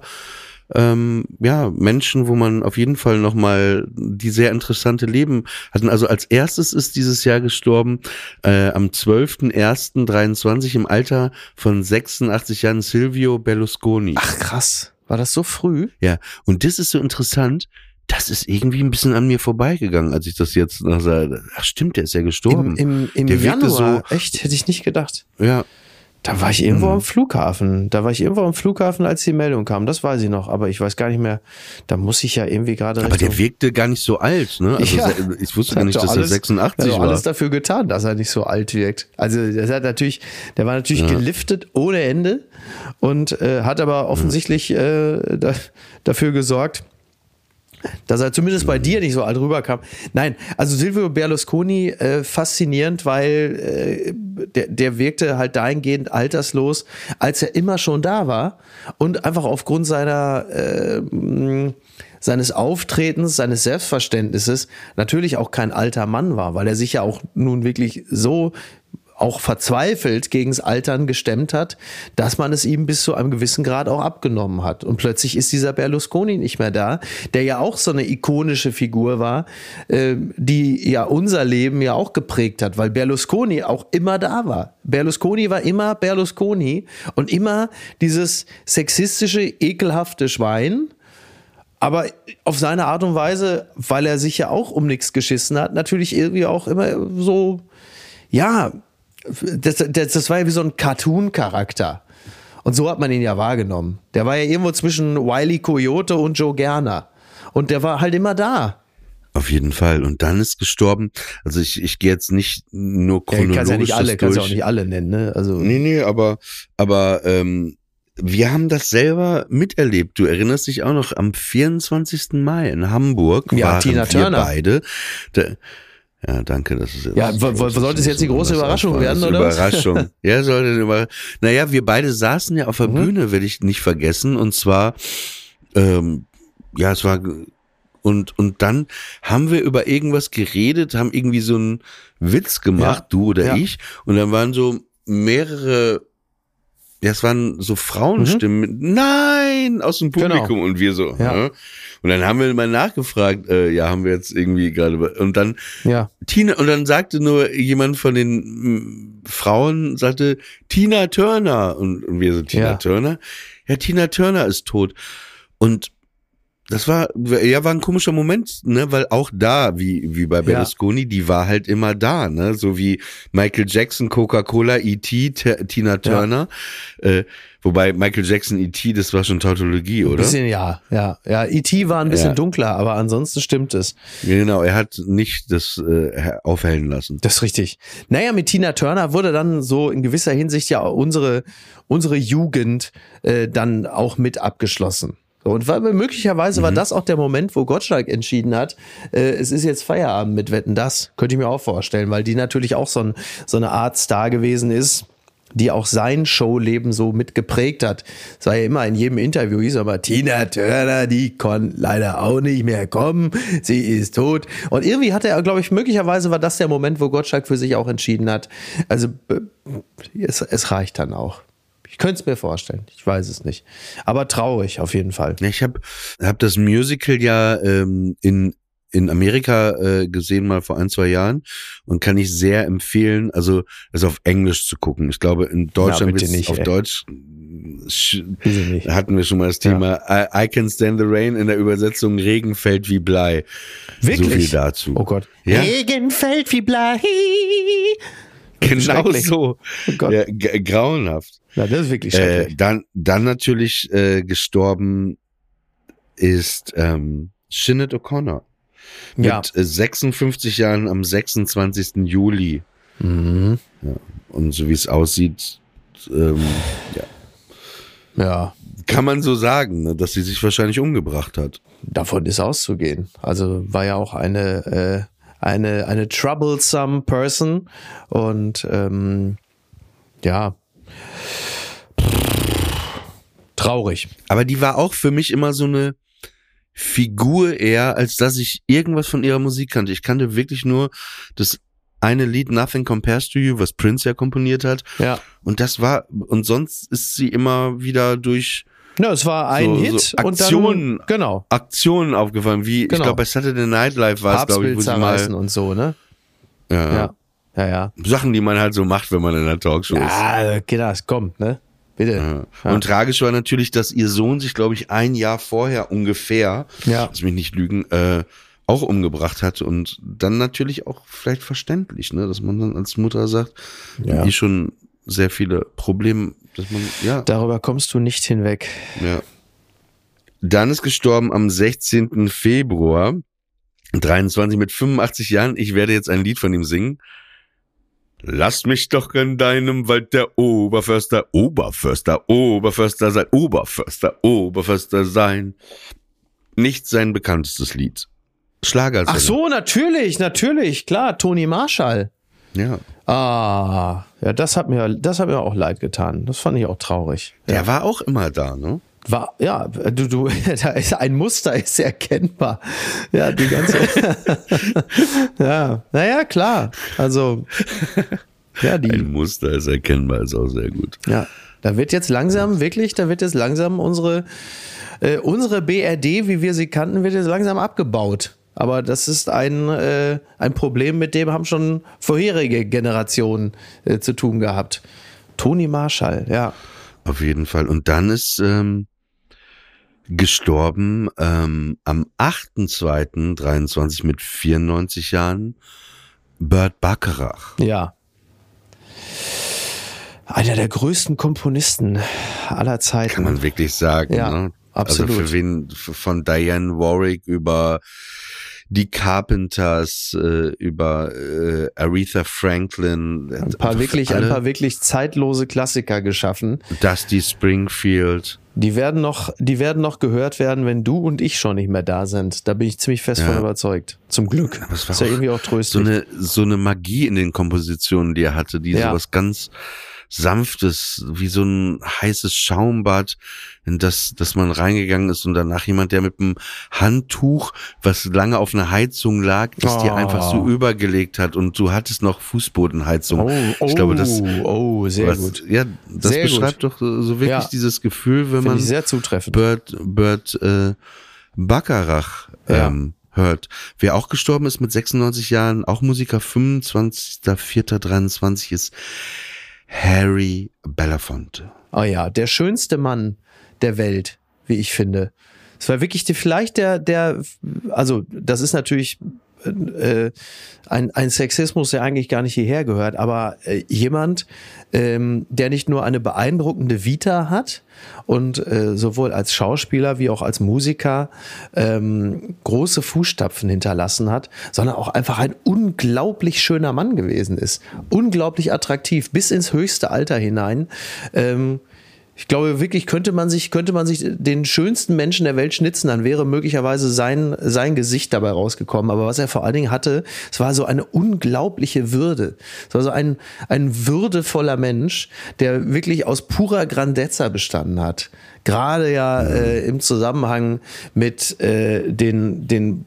ähm, ja, Menschen, wo man auf jeden Fall nochmal die sehr interessante Leben hatten. Also als erstes ist dieses Jahr gestorben äh, am 12.01.23 im Alter von 86 Jahren Silvio Berlusconi. Ach krass, war das so früh? Ja, und das ist so interessant. Das ist irgendwie ein bisschen an mir vorbeigegangen, als ich das jetzt noch sah. Ach stimmt, der ist ja Im, gestorben. im, im Der wirkte Januar, echt, hätte ich nicht gedacht. ja, Da war ich irgendwo Mhm. am Flughafen. Da war ich irgendwo am Flughafen, als die Meldung kam. Das weiß ich noch, aber ich weiß gar nicht mehr. Da muss ich ja irgendwie gerade. aber der wirkte gar nicht so alt, ne? Also Ja. ich wusste [LAUGHS] Hat gar nicht, dass er alles- 86 Er hat doch war. alles dafür getan, dass er nicht so alt wirkt. Also das hat natürlich, der war natürlich Ja. geliftet ohne Ende und äh, hat aber offensichtlich äh, da, dafür gesorgt, dass er zumindest bei dir nicht so alt rüberkam. Nein, also Silvio Berlusconi äh, faszinierend, weil äh, der, der wirkte halt dahingehend alterslos, als er immer schon da war und einfach aufgrund seiner äh, seines Auftretens, seines Selbstverständnisses natürlich auch kein alter Mann war, weil er sich ja auch nun wirklich so auch verzweifelt gegens Altern gestemmt hat, dass man es ihm bis zu einem gewissen Grad auch abgenommen hat. Und plötzlich ist dieser Berlusconi nicht mehr da, der ja auch so eine ikonische Figur war, äh, die ja unser Leben ja auch geprägt hat, weil Berlusconi auch immer da war. Berlusconi war immer Berlusconi und immer dieses sexistische, ekelhafte Schwein, aber auf seine Art und Weise, weil er sich ja auch um nichts geschissen hat, natürlich irgendwie auch immer so, ja, das, das, das war ja wie so ein Cartoon-Charakter. Und so hat man ihn ja wahrgenommen. Der war ja irgendwo zwischen Wiley Coyote und Joe Gerner. Und der war halt immer da. Auf jeden Fall. Und dann ist gestorben. Also ich, ich gehe jetzt nicht nur Ja, chronologisch kannst ja nicht alle, das kannst ja auch durch. nicht alle nennen, ne? Also, Nee, nee, aber, aber ähm, wir haben das selber miterlebt. Du erinnerst dich auch noch am 24. Mai in Hamburg Ja, waren Tina wir Turner. beide. Da, ja, danke, das ist Ja, wo- ist sollte es jetzt die große Überraschung werden, oder was? Überraschung. [LAUGHS] ja, sollte eine Über Naja, wir beide saßen ja auf der Mhm. Bühne, werde ich nicht vergessen. Und zwar, ähm, ja, es war und und dann haben wir über irgendwas geredet, haben irgendwie so einen Witz gemacht, Ja. du oder Ja. ich, und dann waren so mehrere ja, es waren so Frauenstimmen, mit nein, aus dem Genau. Publikum und wir so. Ja. ne? Und dann haben wir mal nachgefragt, äh, ja, haben wir jetzt irgendwie gerade und dann ja. Tina und dann sagte nur jemand von den Frauen sagte Tina Turner und, und wir so Tina Ja. Turner. Ja, Tina Turner ist tot und das war ja war ein komischer Moment, ne, weil auch da wie wie bei Berlusconi, die war halt immer da, ne, so wie Michael Jackson, Coca-Cola, E.T., Tina Turner. Äh, wobei Michael Jackson E.T., das war schon Tautologie, oder? Bisschen ja, ja. Ja, E.T. war ein bisschen Ja. dunkler, aber ansonsten stimmt es. Genau, er hat nicht das äh, aufhellen lassen. Das ist richtig. Naja, mit Tina Turner wurde dann so in gewisser Hinsicht ja unsere, unsere Jugend äh, dann auch mit abgeschlossen. Und war, möglicherweise war das auch der Moment, wo Gottschalk entschieden hat, äh, es ist jetzt Feierabend mit Wetten das. Könnte ich mir auch vorstellen, weil die natürlich auch so, ein, so eine Art Star gewesen ist, die auch sein Showleben so mit geprägt hat. Es war ja immer in jedem Interview, hieß aber, Tina Turner, die kann leider auch nicht mehr kommen, sie ist tot. Und irgendwie hatte er, glaube ich, möglicherweise war das der Moment, wo Gottschalk für sich auch entschieden hat. Also es, es reicht dann auch. Ich könnte es mir vorstellen, ich weiß es nicht. Aber traurig auf jeden Fall. Ja, ich habe hab das Musical ja ähm, in in Amerika äh, gesehen mal vor ein zwei Jahren und kann ich sehr empfehlen, also es auf Englisch zu gucken. Ich glaube in Deutschland wird's nicht, auf ey. Deutsch hatten wir schon mal das Thema I, I can stand the rain in der Übersetzung Regen fällt wie Blei. Wirklich? So viel dazu. Oh Gott. Ja. Regen fällt wie Blei. [LAUGHS] Genau so. Oh. Ja, grauenhaft. Ja, das ist wirklich Äh, schrecklich. dann, dann natürlich äh, gestorben ist ähm, Sinead O'Connor. ja. Mit äh, 56 Jahren am 26. Juli. Mhm. Und so wie es aussieht, ähm, ja, ja. kann man so sagen, ne, dass sie sich wahrscheinlich umgebracht hat. Davon ist auszugehen. Also war ja auch eine, äh, eine, eine troublesome person und ähm, ja. Traurig. Aber die war auch für mich immer so eine Figur eher, als dass ich irgendwas von ihrer Musik kannte. Ich kannte wirklich nur das eine Lied Nothing Compares to You, was Prince ja komponiert hat. Ja. Und das war, und sonst ist sie immer wieder durch Ja, es war ein So- so Hit Aktionen. und dann, genau, Aktionen aufgefallen, wie, ich Genau. glaube, bei Saturday Night Live war es, glaube ich, wo sie mal, und so, ne? ja, Ja. Ja, ja. Sachen, die man halt so macht, wenn man in einer Talkshow ist. Ja, genau, es kommt, ne? Bitte. Ja. Ja. Und tragisch war natürlich, dass ihr Sohn sich, glaube ich, ein Jahr vorher ungefähr, Ja. lass mich nicht lügen, äh, auch umgebracht hat. Und dann natürlich auch vielleicht verständlich, ne, dass man dann als Mutter sagt, Ja. eh schon sehr viele Probleme, dass man, ja, Darüber kommst du nicht hinweg. ja. Dann ist gestorben am 16. Februar 23 mit 85 Jahren. Ich werde jetzt ein Lied von ihm singen. Lass mich doch in deinem Wald der Oberförster, Oberförster, Oberförster sein, Oberförster, Oberförster sein. Nicht sein bekanntestes Lied. Schlager. Ach so, natürlich, natürlich, klar, Toni Marshall. Ja. Ah, ja, das hat mir, das hat mir auch leid getan. Das fand ich auch traurig. Der war auch immer da, ne? War, ja, du, du, [LAUGHS] da ist ein Muster ist erkennbar. Ja, die ganze. [LAUGHS] ja, naja, klar. Also, Ja, die- Ein Muster ist erkennbar, ist auch sehr gut. Ja, da wird jetzt langsam, wirklich, da wird jetzt langsam unsere, äh, unsere BRD, wie wir sie kannten, wird jetzt langsam abgebaut. Aber das ist ein, äh, ein Problem, mit dem haben schon vorherige Generationen äh, zu tun gehabt. Toni Marshall, ja. Auf jeden Fall. Und dann ist ähm, gestorben ähm, am 8.2.23 mit 94 Jahren Burt Bacharach. Ja. Einer der größten Komponisten aller Zeiten. Kann man wirklich sagen. Ja, ne? Absolut. Also für wen, von Diane Warwick über die Carpenters, äh, über äh, Aretha Franklin. ein paar wirklich, ein paar wirklich zeitlose Klassiker geschaffen. Dusty Springfield. Die werden noch, die werden noch gehört werden, wenn du und ich schon nicht mehr da sind. Da bin ich ziemlich fest Ja. von überzeugt. Zum Glück. Aber es war ist ja irgendwie auch So tröstlich. eine, so eine Magie in den Kompositionen, die er hatte, die Ja. so was ganz Sanftes, wie so ein heißes Schaumbad, in das, dass man reingegangen ist und danach jemand, der mit einem Handtuch, was lange auf einer Heizung lag, das dir Oh. einfach so übergelegt hat und du hattest noch Fußbodenheizung. oh, oh, ich glaube, das, oh, sehr was, gut. ja, das Sehr beschreibt doch so wirklich Ja. dieses Gefühl, wenn Finde man sehr zutreffend. Bert, Bert äh, Bacharach Ja. ähm, hört. Wer auch gestorben ist mit 96 Jahren, auch Musiker, 25.04.23 ist Harry Belafonte. Oh ja, der schönste Mann der Welt, wie ich finde. Es war wirklich die, vielleicht der, der, also das ist natürlich äh, ein, ein Sexismus, der eigentlich gar nicht hierher gehört, aber äh, jemand, ähm, der nicht nur eine beeindruckende Vita hat und äh, sowohl als Schauspieler wie auch als Musiker ähm, große Fußstapfen hinterlassen hat, sondern auch einfach ein unglaublich schöner Mann gewesen ist. Unglaublich attraktiv, bis ins höchste Alter hinein. Ähm, ich glaube wirklich, könnte man sich, könnte man sich den schönsten Menschen der Welt schnitzen, dann wäre möglicherweise sein, sein Gesicht dabei rausgekommen. Aber was er vor allen Dingen hatte, es war so eine unglaubliche Würde. Es war so ein, ein würdevoller Mensch, der wirklich aus purer Grandezza bestanden hat. Gerade ja äh, im Zusammenhang mit äh, den, den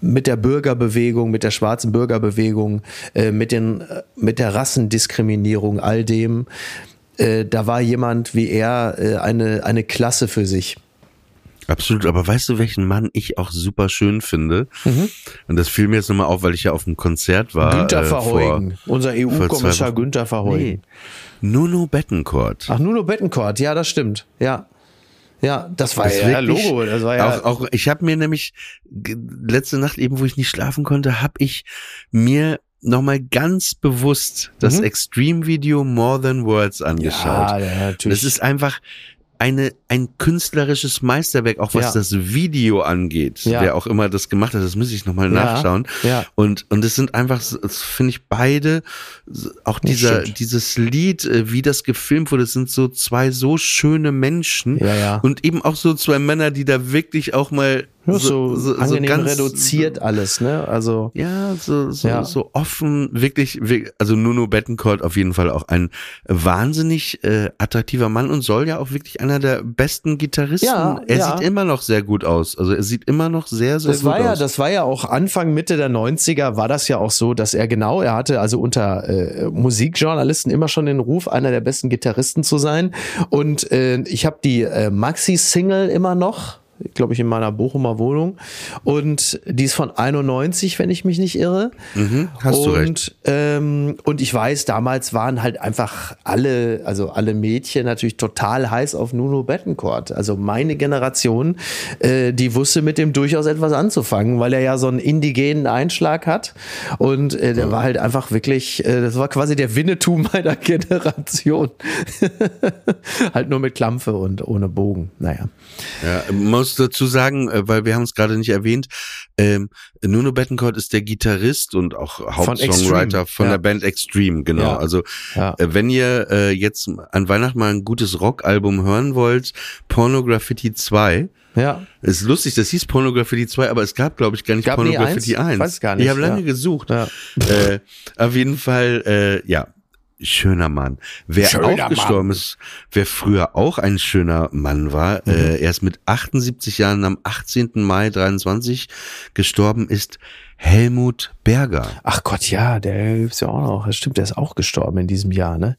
mit der Bürgerbewegung, mit der schwarzen Bürgerbewegung, äh, mit, den, äh, mit der Rassendiskriminierung, all dem. Äh, da war jemand wie er äh, eine, eine Klasse für sich. Absolut, aber weißt du, welchen Mann ich auch super schön finde? Und das fiel mir jetzt nochmal auf, weil ich ja auf dem Konzert war. Mhm. Günther äh, Verheugen, vor- unser EU-Kommissar. Günther Verheugen. Nee. Nuno Bettencourt. Ach, Nuno Bettencourt, ja, das stimmt. Ja. Ja, das war Das ja wirklich- Logo, das war ja. Auch, auch ich habe mir nämlich letzte Nacht eben, wo ich nicht schlafen konnte, habe ich mir nochmal ganz bewusst das Mhm. Extreme-Video More Than Words angeschaut. ja, ja, natürlich. das ist einfach eine, ein künstlerisches Meisterwerk, auch was Ja. das Video angeht. Ja. Wer auch immer das gemacht hat, das muss ich nochmal Ja, nachschauen. ja. Und, und es sind einfach, finde ich beide, auch dieser, dieses Lied, äh, wie das gefilmt wurde, es sind so zwei so schöne Menschen. Ja, ja. Und eben auch so zwei Männer, die da wirklich auch mal Ja, so, angenehm ganz reduziert alles, ne? Also ja, so, so, Ja. so offen, wirklich, wir- also Nuno Bettencourt auf jeden Fall auch ein wahnsinnig äh, attraktiver Mann und soll ja auch wirklich einer der besten Gitarristen. Ja, er ja. sieht immer noch sehr gut aus. Also er sieht immer noch sehr, sehr das gut war ja, aus. das war ja auch Anfang Mitte der 90er war das ja auch so, dass er genau, er hatte also unter äh, Musikjournalisten immer schon den Ruf, einer der besten Gitarristen zu sein. Und äh, ich habe die äh, Maxi-Single immer noch, glaube ich, in meiner Bochumer Wohnung. Und die ist von 91, wenn ich mich nicht irre. Mhm, hast du und, recht. Ähm, und ich weiß, damals waren halt einfach alle, also alle Mädchen natürlich total heiß auf Nuno Bettencourt. Also meine Generation, äh, die wusste mit dem durchaus etwas anzufangen, weil er ja so einen indigenen Einschlag hat. Und äh, der war halt einfach wirklich, äh, das war quasi der Winnetou meiner [LAUGHS] Generation. [LAUGHS] halt nur mit Klampfe und ohne Bogen. Naja. Ja, man muss dazu sagen, äh, weil wir haben es gerade nicht erwähnt, ähm, Nuno Bettencourt ist der Gitarrist und auch Hauptsongwriter Extreme, von, ja. der Band Extreme, genau. Ja. Also Ja. äh, wenn ihr äh, jetzt an Weihnachten mal ein gutes Rockalbum hören wollt, Porno Graffiti 2, Ja. ist lustig, das hieß Porno Graffiti 2, aber es gab, glaube ich, gar nicht Gab Porno nie Graffiti eins? 1. Weiß gar nicht, Ich habe lange ja. gesucht. Ja. Äh, auf jeden Fall, äh, ja. Schöner Mann. Wer Schöner auch Mann. gestorben ist, wer früher auch ein schöner Mann war, Mhm. äh, er ist mit 78 Jahren am 18. Mai 23 gestorben ist, Helmut Berger. Ach Gott, ja, der gibt's ja auch noch. Das stimmt, der ist auch gestorben in diesem Jahr, ne?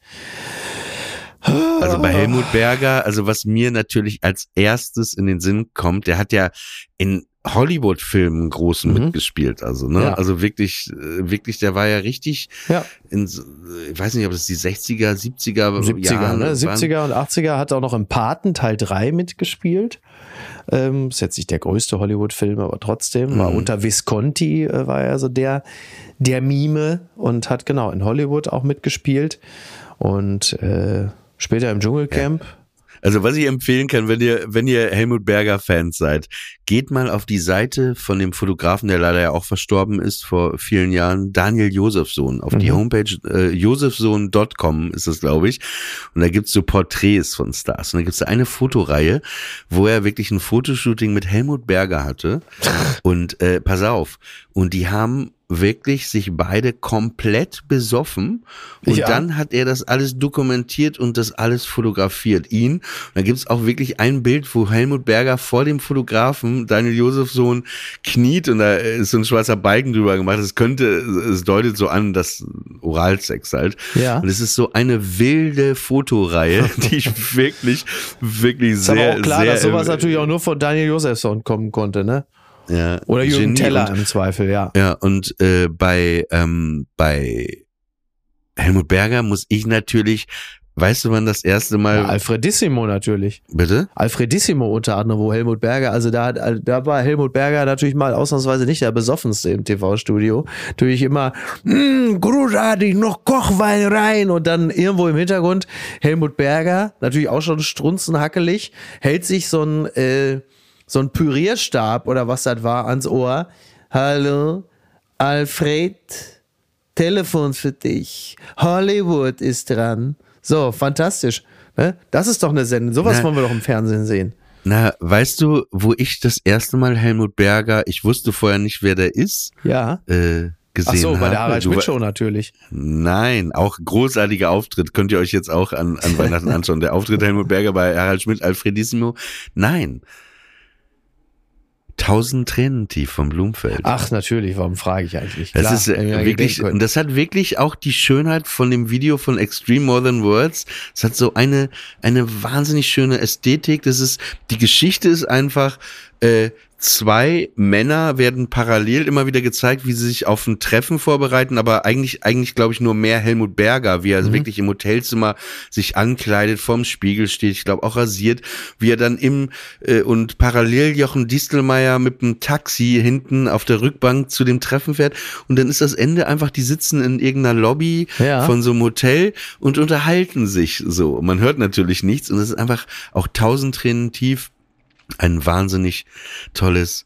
Also bei Helmut Berger, also was mir natürlich als erstes in den Sinn kommt, der hat ja in Hollywood-Filmen großen Mhm. mitgespielt, also ne, Ja. also wirklich, äh, wirklich, der war ja richtig Ja. in, so- ich weiß nicht, ob es die 60er, 70er, 70er, Jahren ne? waren. 70er und 80er hat auch noch im Paten Teil 3 mitgespielt. Ähm, ist jetzt nicht der größte Hollywood-Film, aber trotzdem war Mhm. unter Visconti äh, war er so der der Mime und hat genau in Hollywood auch mitgespielt und äh, später im Dschungelcamp. Also was ich empfehlen kann, wenn ihr, wenn ihr Helmut Berger Fans seid, geht mal auf die Seite von dem Fotografen, der leider ja auch verstorben ist vor vielen Jahren, Daniel Josefsohn. Auf die Mhm. Homepage äh, josefsohn.com ist das, glaube ich. Und da gibt's so Porträts von Stars. Und da gibt's eine Fotoreihe, wo er wirklich ein Fotoshooting mit Helmut Berger hatte. Und äh, pass auf, und die haben wirklich sich beide komplett besoffen und Ja. dann hat er das alles dokumentiert und das alles fotografiert. Ihn. Und dann gibt's auch wirklich ein Bild, wo Helmut Berger vor dem Fotografen Daniel Josefsohn kniet und da ist so ein schwarzer Balken drüber gemacht. Es könnte, es deutet so an, dass Oralsex halt. Ja. Und es ist so eine wilde Fotoreihe, [LAUGHS] die ich wirklich, wirklich Ist sehr, aber auch klar, sehr, dass sowas äh, natürlich auch nur von Daniel Josefsson kommen konnte, ne? Ja, Oder Jürgen Genie Teller und- im Zweifel, ja. Ja, und äh, bei, ähm, bei Helmut Berger muss ich natürlich, weißt du, wann das erste Mal, ja Alfredissimo natürlich. bitte? Alfredissimo unter anderem, wo Helmut Berger, also da, hat, da war Helmut Berger natürlich mal ausnahmsweise nicht der besoffenste im TV-Studio. Natürlich immer, "Mm, großartig, noch Kochwein rein und dann irgendwo im Hintergrund Helmut Berger, natürlich auch schon strunzenhackelig, hält sich so ein, äh, so ein Pürierstab oder was das war ans Ohr. Hallo, Alfred, Telefon für dich. Hollywood ist dran. So, fantastisch. Ne? Das ist doch eine Sendung. Sowas Na, wollen wir doch im Fernsehen sehen. Na, weißt du, wo ich das erste Mal Helmut Berger, ich wusste vorher nicht, wer der ist, Ja. äh, gesehen Ach so, bei der Harald Schmidt Show natürlich. Nein, auch großartiger Auftritt. Könnt ihr euch jetzt auch an, an Weihnachten [LAUGHS] anschauen. Der Auftritt Helmut Berger bei Harald Schmidt, Alfredissimo. Nein. Tausend Tränen tief vom Blumfeld. Ach, natürlich, warum frage ich eigentlich? Das Klar, ist ich mir äh, wirklich, und das hat wirklich auch die Schönheit von dem Video von Extreme More Than Words. Es hat so eine, eine wahnsinnig schöne Ästhetik. Das ist, die Geschichte ist einfach, äh, zwei Männer werden parallel immer wieder gezeigt, wie sie sich auf ein Treffen vorbereiten, aber eigentlich, eigentlich glaube ich nur mehr Helmut Berger, wie er Mhm. wirklich im Hotelzimmer sich ankleidet, vorm Spiegel steht, ich glaube auch rasiert, wie er dann im, äh, und parallel Jochen Distelmeier mit dem Taxi hinten auf der Rückbank zu dem Treffen fährt und dann ist das Ende einfach, die sitzen in irgendeiner Lobby Ja. von so einem Hotel und unterhalten sich so. Man hört natürlich nichts und es ist einfach auch tausend Tränen tief ein wahnsinnig tolles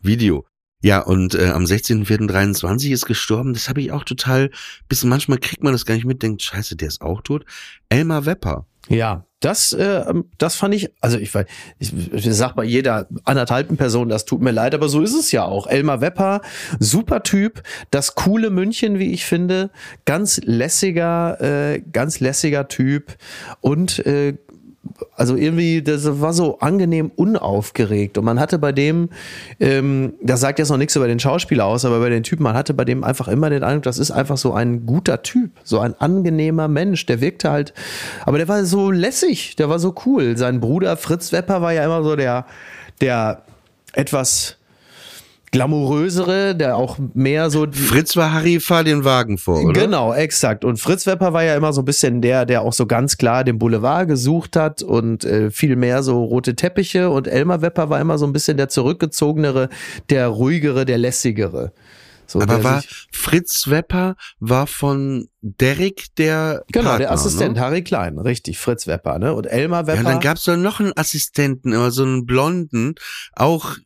Video. Ja, und äh, am 16.04.23 ist gestorben. Das habe ich auch total, bis manchmal kriegt man das gar nicht mit, denkt, scheiße, der ist auch tot. Elmar Wepper. Ja, das, äh, das fand ich, also ich ich, ich sag bei jeder anderthalben Person, das tut mir leid, aber so ist es ja auch. Elmar Wepper, super Typ, das coole München, wie ich finde, ganz lässiger, äh, ganz lässiger Typ und äh, also irgendwie, das war so angenehm unaufgeregt. Und man hatte bei dem, ähm, das sagt jetzt noch nichts über den Schauspieler aus, aber bei den Typen, man hatte bei dem einfach immer den Eindruck, das ist einfach so ein guter Typ, so ein angenehmer Mensch. Der wirkte halt, aber der war so lässig, der war so cool. Sein Bruder Fritz Wepper war ja immer so der, der etwas glamourösere, der auch mehr so Fritz war Harry, fahr den Wagen vor, oder? Genau, exakt. Und Fritz Wepper war ja immer so ein bisschen der, der auch so ganz klar den Boulevard gesucht hat und äh, viel mehr so rote Teppiche. Und Elmar Wepper war immer so ein bisschen der zurückgezogenere, der ruhigere, der lässigere. So, Aber war Fritz Wepper war von Derek der genau Partner, der Assistent Ne? Harry Klein, richtig, Fritz Wepper, ne? Und Elmar Ja, Wepper. und dann gab's doch noch einen Assistenten, immer so einen Blonden, auch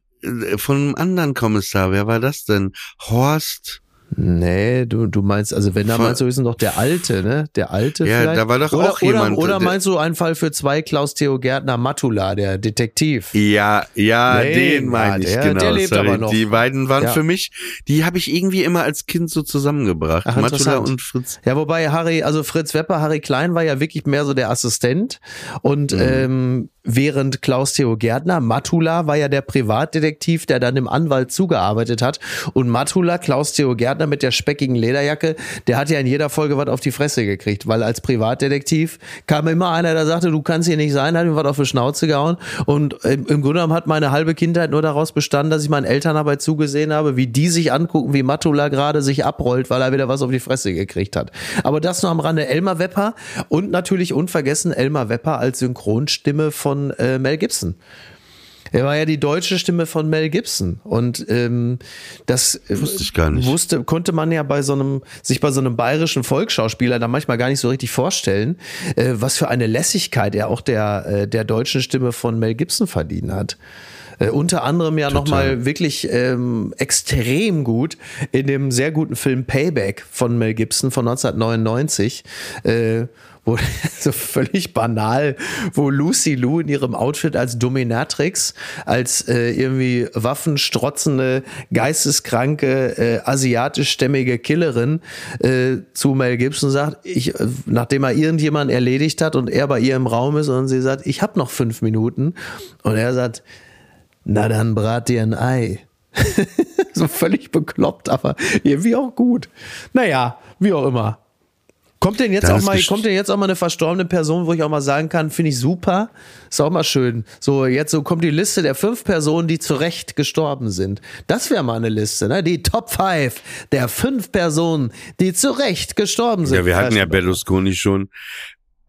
von einem anderen Kommissar. Wer war das denn? Horst? Nee, du, du meinst, also wenn da meinst du, ist noch der Alte, ne? Der Alte Ja, vielleicht. da war doch oder, auch jemand, Oder, oder der- meinst du einen Fall für zwei Klaus Theo Gärtner Matula, der Detektiv? Ja, ja, Nee, den ja, meine ich, der- genau. der lebt sorry. aber noch. Die beiden waren Ja. für mich, die habe ich irgendwie immer als Kind so zusammengebracht. Ach, Matula und Fritz. Ja, wobei Harry, also Fritz Wepper, Harry Klein war ja wirklich mehr so der Assistent und Mhm. ähm, während Klaus Theo Gärtner, Matula war ja der Privatdetektiv, der dann dem Anwalt zugearbeitet hat. Und Matula, Klaus Theo Gärtner mit der speckigen Lederjacke, der hat ja in jeder Folge was auf die Fresse gekriegt, weil als Privatdetektiv kam immer einer, der sagte, du kannst hier nicht sein, hat ihm was auf die Schnauze gehauen. Und im, im Grunde genommen hat meine halbe Kindheit nur daraus bestanden, dass ich meinen Eltern dabei zugesehen habe, wie die sich angucken, wie Matula gerade sich abrollt, weil er wieder was auf die Fresse gekriegt hat. Aber das nur am Rande. Elmar Wepper und natürlich unvergessen Elmar Wepper als Synchronstimme von äh, Mel Gibson. Er war ja die deutsche Stimme von Mel Gibson und ähm, das äh, Wusste ich gar nicht. Wusste, konnte man ja bei so einem sich bei so einem bayerischen Volksschauspieler da manchmal gar nicht so richtig vorstellen, äh, was für eine Lässigkeit er auch der äh, der deutschen Stimme von Mel Gibson verdient hat. Äh, unter anderem ja nochmal wirklich ähm, extrem gut in dem sehr guten Film Payback von Mel Gibson von 1999. Äh, wo [LAUGHS] so völlig banal, wo Lucy Lou in ihrem Outfit als Dominatrix, als äh, irgendwie waffenstrotzende, geisteskranke, äh, asiatischstämmige Killerin äh, zu Mel Gibson sagt, ich, äh, nachdem er irgendjemanden erledigt hat und er bei ihr im Raum ist und sie sagt, ich habe noch fünf Minuten und er sagt, na dann brat dir ein Ei. [LAUGHS] so völlig bekloppt, aber irgendwie auch gut. Naja, wie auch immer. Kommt denn jetzt auch mal, kommt denn jetzt auch mal eine verstorbene Person, wo ich auch mal sagen kann, finde ich super. Ist auch mal schön. So, jetzt so kommt die Liste der fünf Personen, die zu Recht gestorben sind. Das wäre mal eine Liste, ne? Die Top 5 der fünf Personen, die zu Recht gestorben sind. Ja, wir hatten ja Berlusconi schon.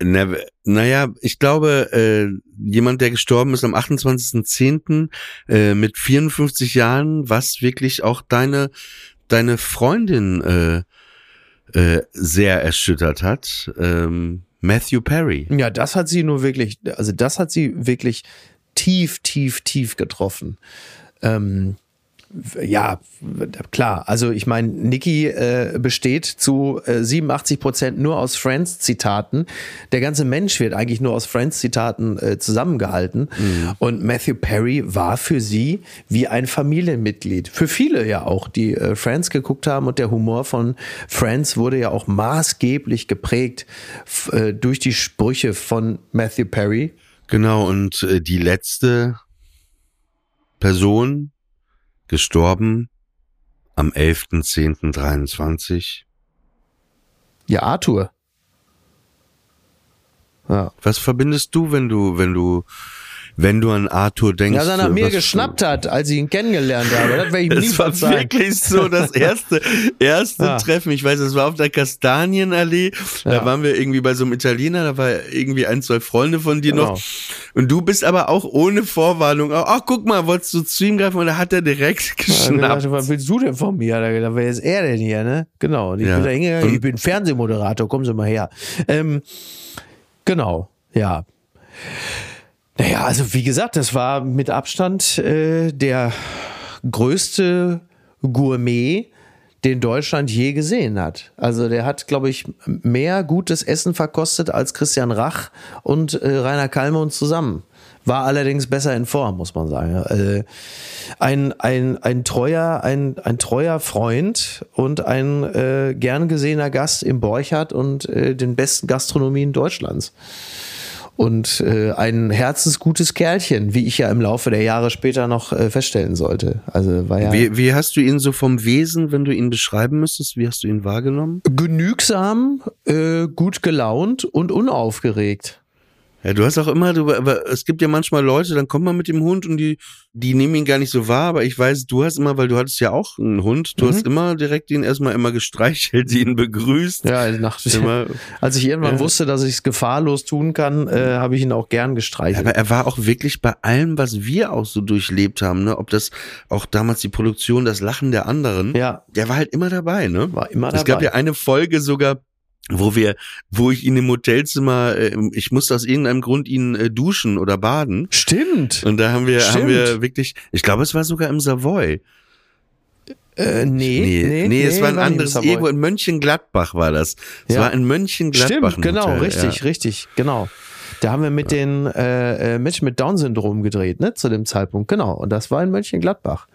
Na, naja, ich glaube, äh, jemand, der gestorben ist am 28.10. Äh, mit 54 Jahren, was wirklich auch deine, deine Freundin äh, äh, sehr erschüttert hat. Ähm, Matthew Perry. Ja, das hat sie nur wirklich, also das hat sie wirklich tief, tief, tief getroffen. Ähm, ja, klar. Also ich meine, Nikki äh, besteht zu äh, 87 Prozent nur aus Friends-Zitaten. Der ganze Mensch wird eigentlich nur aus Friends-Zitaten äh, zusammengehalten. Und Matthew Perry war für sie wie ein Familienmitglied. Für viele ja auch, die äh, Friends geguckt haben. Und der Humor von Friends wurde ja auch maßgeblich geprägt äh, durch die Sprüche von Matthew Perry. Genau, und äh, die letzte Person gestorben am 11.10.23. Ja, Arthur. Ja. Was verbindest du, wenn du, wenn du, wenn du an Arthur denkst? Dass er nach mir geschnappt hat, als ich ihn kennengelernt habe. Das werde ich ihm [LAUGHS] nie Das war verzeihen. wirklich so das [LAUGHS] erste, erste Ja. Treffen. Ich weiß, es war auf der Kastanienallee. Da Ja. waren wir irgendwie bei so einem Italiener, da war irgendwie ein, zwei Freunde von dir Genau. noch. Und du bist aber auch ohne Vorwarnung. Ach, guck mal, wolltest du zu ihm greifen? Und da hat er direkt Ich hab gedacht, geschnappt. was willst du denn von mir? Da gedacht, wer ist er denn hier, ne? Genau. Und ich Ja. bin da hingegangen, ich bin Fernsehmoderator, kommen Sie mal her. Ähm, genau, ja. Naja, also wie gesagt, das war mit Abstand äh, der größte Gourmet, den Deutschland je gesehen hat. Also der hat, glaube ich, mehr gutes Essen verkostet als Christian Rach und äh, Rainer Kallmund zusammen. War allerdings besser in Form, muss man sagen. Äh, ein, ein, ein, treuer, ein, ein treuer Freund und ein äh, gern gesehener Gast im Borchardt und äh, den besten Gastronomien Deutschlands und äh, ein herzensgutes Kerlchen, wie ich ja im Laufe der Jahre später noch äh, feststellen sollte. Also war ja Wie, wie hast du ihn so vom Wesen, wenn du ihn beschreiben müsstest, wie hast du ihn wahrgenommen? genügsam, äh, gut gelaunt und unaufgeregt. Ja, du hast auch immer, du, aber es gibt ja manchmal Leute, dann kommt man mit dem Hund und die, die nehmen ihn gar nicht so wahr, aber ich weiß, du hast immer, weil du hattest ja auch einen Hund, du hast immer direkt ihn erstmal immer gestreichelt, [LAUGHS] ihn begrüßt. Ja, nach, Immer. als ich irgendwann Ja. wusste, dass ich es gefahrlos tun kann, äh, habe ich ihn auch gern gestreichelt. Aber er war auch wirklich bei allem, was wir auch so durchlebt haben, ne? Ob das auch damals die Produktion, das Lachen der anderen, ja, der war halt immer dabei, ne? war immer Es dabei. gab ja eine Folge sogar, wo wir, wo ich ihn im Hotelzimmer, äh, ich musste aus irgendeinem Grund ihn äh, duschen oder baden. Stimmt. Und da haben wir, haben Stimmt. wir wirklich, ich glaube, es war sogar im Savoy. Äh, nee, Nee, nee, es war ein anderes, irgendwo in Mönchengladbach war das. Es Ja. war in Mönchengladbach. Stimmt, genau, Hotel, richtig, Ja. richtig, genau. Da haben wir mit den äh, äh, Menschen mit Down-Syndrom gedreht, ne, zu dem Zeitpunkt, genau. Und das war in Mönchengladbach.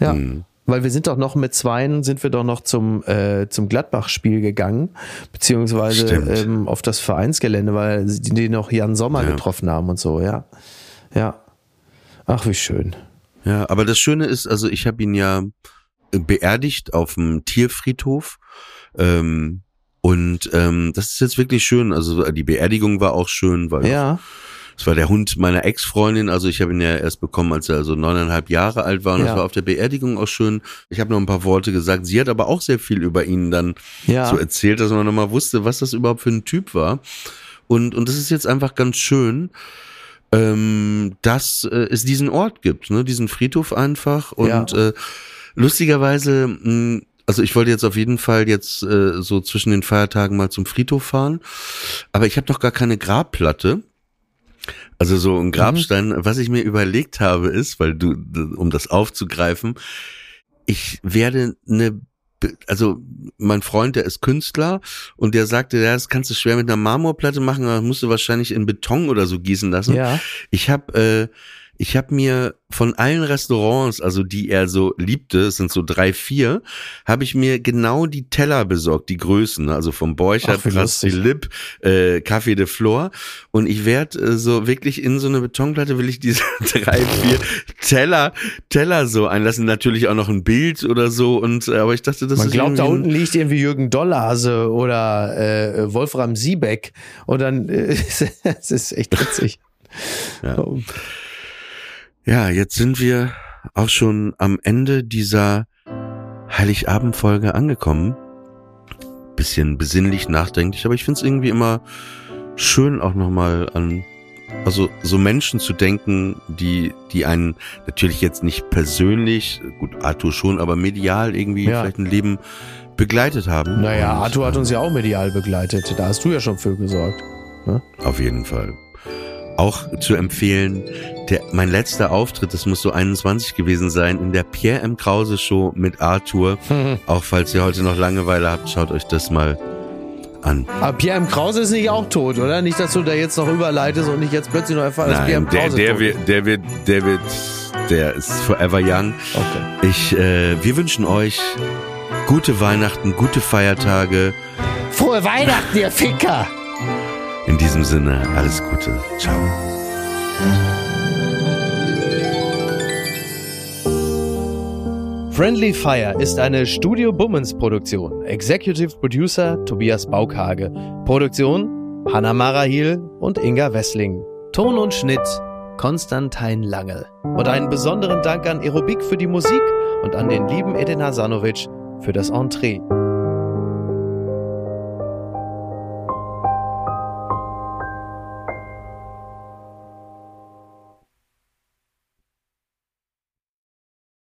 Ja. Hm. Weil wir sind doch noch mit Zweien, sind wir doch noch zum, äh, zum Gladbach-Spiel gegangen, beziehungsweise ähm, auf das Vereinsgelände, weil die, die noch Jan Sommer Ja. getroffen haben und so, ja. Ja. Ach, wie schön. Ja, aber das Schöne ist, also ich habe ihn ja beerdigt auf dem Tierfriedhof. Ähm, und ähm, das ist jetzt wirklich schön. Also die Beerdigung war auch schön, weil Ja. Es war der Hund meiner Ex-Freundin. Also ich habe ihn ja erst bekommen, als er so neuneinhalb Jahre alt war. Und Ja. das war auf der Beerdigung auch schön. Ich habe noch ein paar Worte gesagt. Sie hat aber auch sehr viel über ihn dann Ja. so erzählt, dass man nochmal wusste, was das überhaupt für ein Typ war. Und, und das ist jetzt einfach ganz schön, ähm, dass äh, es diesen Ort gibt, ne? diesen Friedhof einfach. Und Ja. äh, lustigerweise, mh, also ich wollte jetzt auf jeden Fall jetzt äh, so zwischen den Feiertagen mal zum Friedhof fahren, aber ich habe noch gar keine Grabplatte. Also so ein Grabstein, was ich mir überlegt habe, ist, weil du, um das aufzugreifen, ich werde eine, also mein Freund, der ist Künstler und der sagte, ja, das kannst du schwer mit einer Marmorplatte machen, aber musst du wahrscheinlich in Beton oder so gießen lassen. Ja. Ich habe äh, ich habe mir von allen Restaurants, also die er so liebte, es sind so drei, vier, habe ich mir genau die Teller besorgt, die Größen, also vom Borchardt, Ach, wie lustig. Lip, äh, Café de Flor. Und ich werde äh, so wirklich in so eine Betonplatte will ich diese [LAUGHS] drei, vier Teller, Teller so einlassen. Natürlich auch noch ein Bild oder so. Und äh, aber ich dachte, das Man ist glaubt, da unten liegt irgendwie Jürgen Dollhase oder äh, Wolfram Siebeck. Und dann, äh, [LAUGHS] es ist echt witzig. Ja. Ja, jetzt sind wir auch schon am Ende dieser Heiligabendfolge angekommen. Bisschen besinnlich, nachdenklich, aber ich find's irgendwie immer schön auch nochmal an, also so Menschen zu denken, die, die einen natürlich jetzt nicht persönlich, gut, Arthur schon, aber medial irgendwie Ja. vielleicht ein Leben begleitet haben. Naja, Und, Arthur hat äh, uns ja auch medial begleitet. Da hast du ja schon für gesorgt. Auf jeden Fall. Auch zu empfehlen, der, mein letzter Auftritt, das muss so 21 gewesen sein, in der Pierre M. Krause Show mit Arthur. [LAUGHS] Auch falls ihr heute noch Langeweile habt, schaut euch das mal an. Aber Pierre M. Krause ist nicht auch tot, oder? Nicht, dass du da jetzt noch überleitest und ich jetzt plötzlich noch erfahre, dass Pierre M. Der, Krause der, tot wird, der wird, der wird, der ist forever young. Okay. Ich, äh, wir wünschen euch gute Weihnachten, gute Feiertage. Frohe Weihnachten, ihr Ficker! In diesem Sinne, alles Gute. Ciao. Friendly Fire ist eine Studio Bummens Produktion. Executive Producer Tobias Baukhage. Produktion Hanna Marahil und Inga Wessling. Ton und Schnitt Konstantin Lange. Und einen besonderen Dank an Aerobik für die Musik und an den lieben Edin Hasanovic für das Entree.